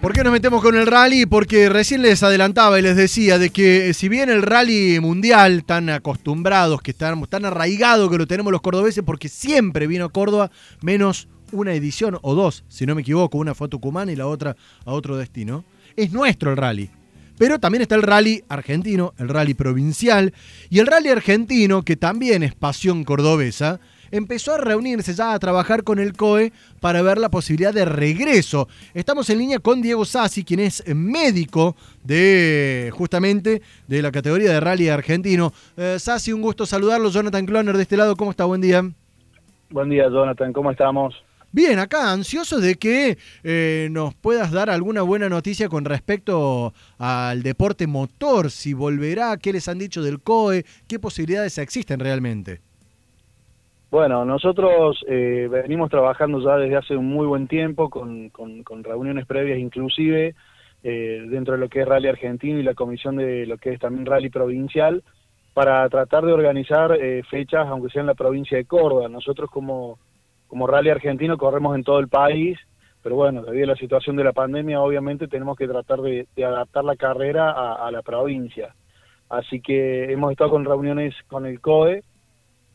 ¿Por qué nos metemos con el rally? Porque recién les adelantaba y les decía de que si bien el rally mundial, tan acostumbrados, que estamos tan arraigados que lo tenemos los cordobeses, porque siempre vino a Córdoba, menos una edición o dos, si no me equivoco, una fue a Tucumán y la otra a otro destino, es nuestro el rally. Pero también está el rally argentino, el rally provincial y el rally argentino, que también es pasión cordobesa, empezó a reunirse ya a trabajar con el COE para ver la posibilidad de regreso. Estamos en línea con Diego Sassi, quien es médico de justamente de la categoría de rally argentino. Eh, Sassi, un gusto saludarlo. Jonathan Cloner de este lado, ¿cómo está? Buen día. Buen día, Jonathan. ¿Cómo estamos? Bien, acá ansioso de que eh, nos puedas dar alguna buena noticia con respecto al deporte motor, si volverá, qué les han dicho del COE, qué posibilidades existen realmente. Bueno, nosotros eh, venimos trabajando ya desde hace un muy buen tiempo con, reuniones previas inclusive eh, dentro de lo que es Rally Argentino y la comisión de lo que es también Rally Provincial para tratar de organizar eh, fechas, aunque sea en la provincia de Córdoba. Nosotros como, como Rally Argentino corremos en todo el país, pero bueno, debido a la situación de la pandemia obviamente tenemos que tratar de, adaptar la carrera a, a la provincia. Así que hemos estado con reuniones con el COE,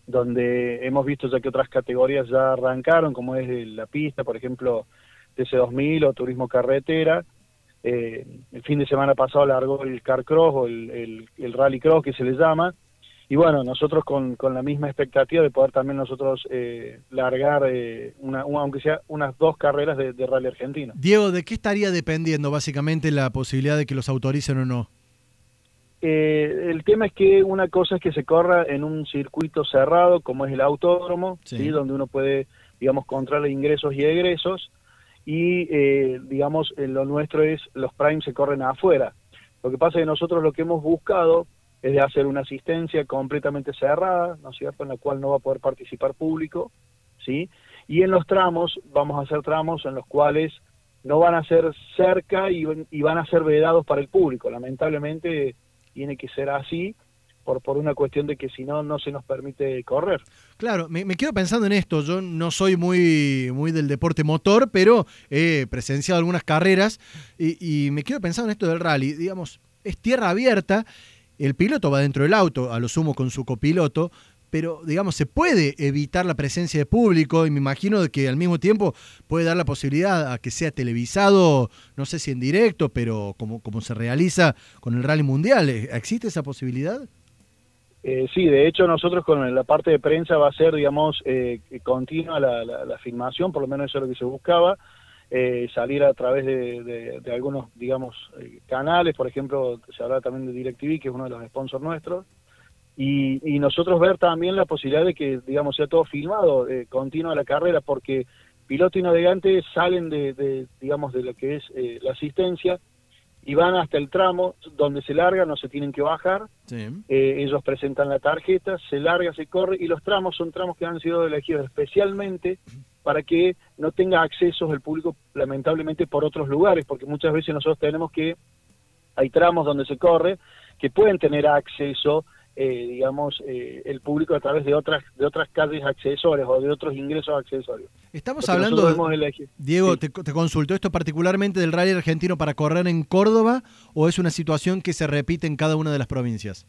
donde hemos visto ya que otras categorías ya arrancaron, como es la pista, por ejemplo, TC2000 o turismo carretera. Eh, el fin de semana pasado largó el car cross o el, el, rally cross que se le llama. Y bueno, nosotros con, con la misma expectativa de poder también nosotros eh, largar, eh, una, aunque sea unas dos carreras de rally argentino. Diego, ¿de qué estaría dependiendo básicamente la posibilidad de que los autoricen o no? Eh, el tema es que una cosa es que se corra en un circuito cerrado, como es el autódromo, sí. donde uno puede, digamos, controlar ingresos y egresos, y, eh, digamos, lo nuestro es, los primes se corren afuera. Lo que pasa es que nosotros lo que hemos buscado es de hacer una asistencia completamente cerrada, ¿no es cierto?, en la cual no va a poder participar público, ¿sí? Y en los tramos, vamos a hacer tramos en los cuales no van a ser cerca y, y van a ser vedados para el público. Lamentablemente tiene que ser así por, por una cuestión de que si no, no se nos permite correr. Claro, me, quedo pensando en esto, yo no soy muy, muy del deporte motor, pero he presenciado algunas carreras y, y me quedo pensando en esto del rally, digamos, es tierra abierta, el piloto va dentro del auto, a lo sumo con su copiloto, pero digamos, se puede evitar la presencia de público y me imagino que al mismo tiempo puede dar la posibilidad a que sea televisado, no sé si en directo, pero como, como se realiza con el Rally Mundial. ¿Existe esa posibilidad? Eh, sí, de hecho nosotros con la parte de prensa va a ser, digamos, eh, continua la, la, filmación, por lo menos eso es lo que se buscaba, eh, salir a través de, de algunos, digamos, eh, canales, por ejemplo, se habla también de DirecTV, que es uno de los sponsors nuestros, y, nosotros ver también la posibilidad de que, digamos, sea todo filmado, eh, continua la carrera, porque piloto y navegante salen de, digamos, de lo que es eh, la asistencia y van hasta el tramo donde se larga, no se tienen que bajar, eh, ellos presentan la tarjeta, se larga, se corre, y los tramos son tramos que han sido elegidos especialmente para que no tenga acceso el público, lamentablemente, por otros lugares, porque muchas veces nosotros tenemos que, hay tramos donde se corre, que pueden tener acceso eh, digamos, eh, el público a través de otras de otras calles accesorias o de otros ingresos accesorios. Estamos hablando, de, Diego, te, te, consulto, ¿esto particularmente del rally argentino para correr en Córdoba o es una situación que se repite en cada una de las provincias?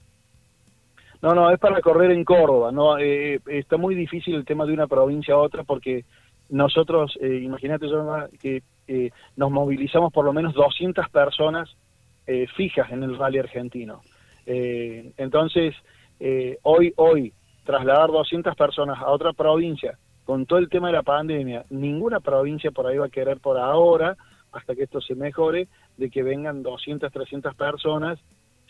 No, no, es para correr en Córdoba. no eh, Está muy difícil el tema de una provincia a otra porque nosotros, imagínate que nos movilizamos por lo menos 200 personas fijas en el rally argentino. Eh, entonces, eh, hoy, hoy, trasladar 200 personas a otra provincia con todo el tema de la pandemia, ninguna provincia por ahí va a querer por ahora, hasta que esto se mejore, de que vengan 200, 300 personas,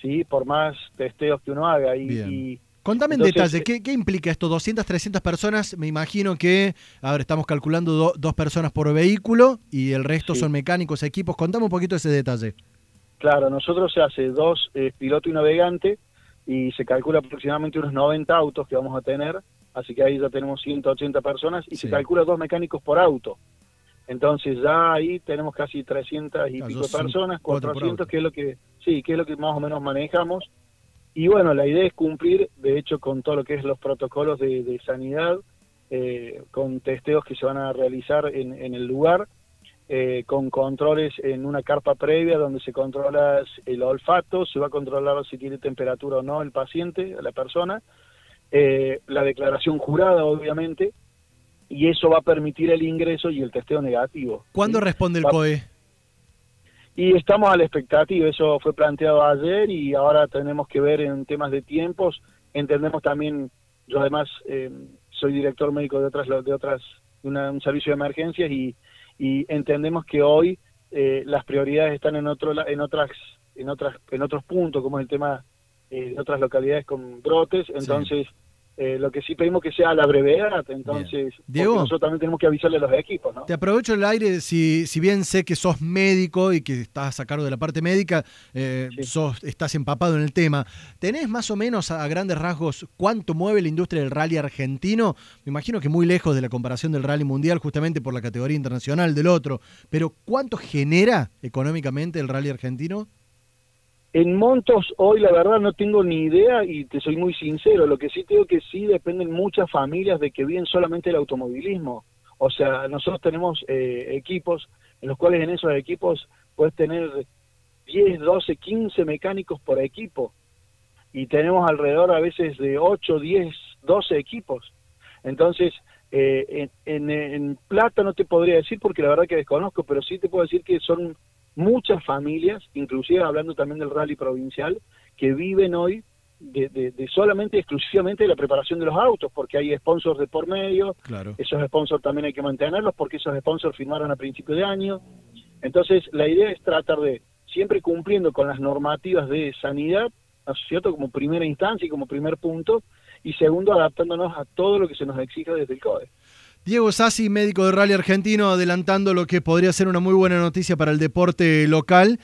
¿sí? por más testeos que uno haga. Y, Contame en detalle, ¿qué, implica esto? 200, 300 personas, me imagino que, a ver, estamos calculando dos personas por vehículo y el resto son mecánicos, equipos. Contame un poquito ese detalle. Claro, nosotros se hace dos eh, piloto y navegante y se calcula aproximadamente unos 90 autos que vamos a tener, así que ahí ya tenemos 180 personas y se calcula dos mecánicos por auto. Entonces ya ahí tenemos casi 300 y pico personas, 400 que es lo que sí, que es lo que más o menos manejamos. Y bueno, la idea es cumplir, de hecho, con todo lo que es los protocolos de, sanidad, eh, con testeos que se van a realizar en, en el lugar eh, con controles en una carpa previa donde se controla el olfato, se va a controlar si tiene temperatura o no el paciente, la persona, eh, la declaración jurada obviamente, y eso va a permitir el ingreso y el testeo negativo. ¿Cuándo responde el COE? Y estamos a la expectativa, eso fue planteado ayer y ahora tenemos que ver en temas de tiempos, entendemos también, yo además eh, soy director médico de otras, de otras, un servicio de emergencias y, y entendemos que hoy eh, las prioridades están en otro en otras en otras en otros puntos como es el tema eh, de otras localidades con brotes. Entonces eh, lo que sí pedimos que sea a la brevedad, entonces nosotros también tenemos que avisarle a los equipos. ¿no? Te aprovecho el aire, si, si bien sé que sos médico y que estás a cargo de la parte médica, eh, sos, estás empapado en el tema, ¿tenés más o menos a, grandes rasgos cuánto mueve la industria del rally argentino? Me imagino que muy lejos de la comparación del rally mundial, justamente por la categoría internacional del otro, pero ¿cuánto genera económicamente el rally argentino? En montos hoy la verdad no tengo ni idea y te soy muy sincero, lo que sí tengo que sí dependen muchas familias de que viven solamente el automovilismo. O sea, nosotros tenemos eh, equipos en los cuales en esos equipos puedes tener 10, 12, 15 mecánicos por equipo y tenemos alrededor a veces de 8, 10, 12 equipos. Entonces, eh, en, en plata no te podría decir porque la verdad que desconozco, pero sí te puedo decir que son muchas familias, inclusive hablando también del rally provincial, que viven hoy de, de, solamente exclusivamente de la preparación de los autos, porque hay sponsors de por medio, claro. esos sponsors también hay que mantenerlos porque esos sponsors firmaron a principio de año. Entonces, la idea es tratar de, siempre cumpliendo con las normativas de sanidad, ¿no es cierto?, como primera instancia y como primer punto, y segundo, adaptándonos a todo lo que se nos exige desde el CODE. Diego Sassi, médico de rally argentino, adelantando lo que podría ser una muy buena noticia para el deporte local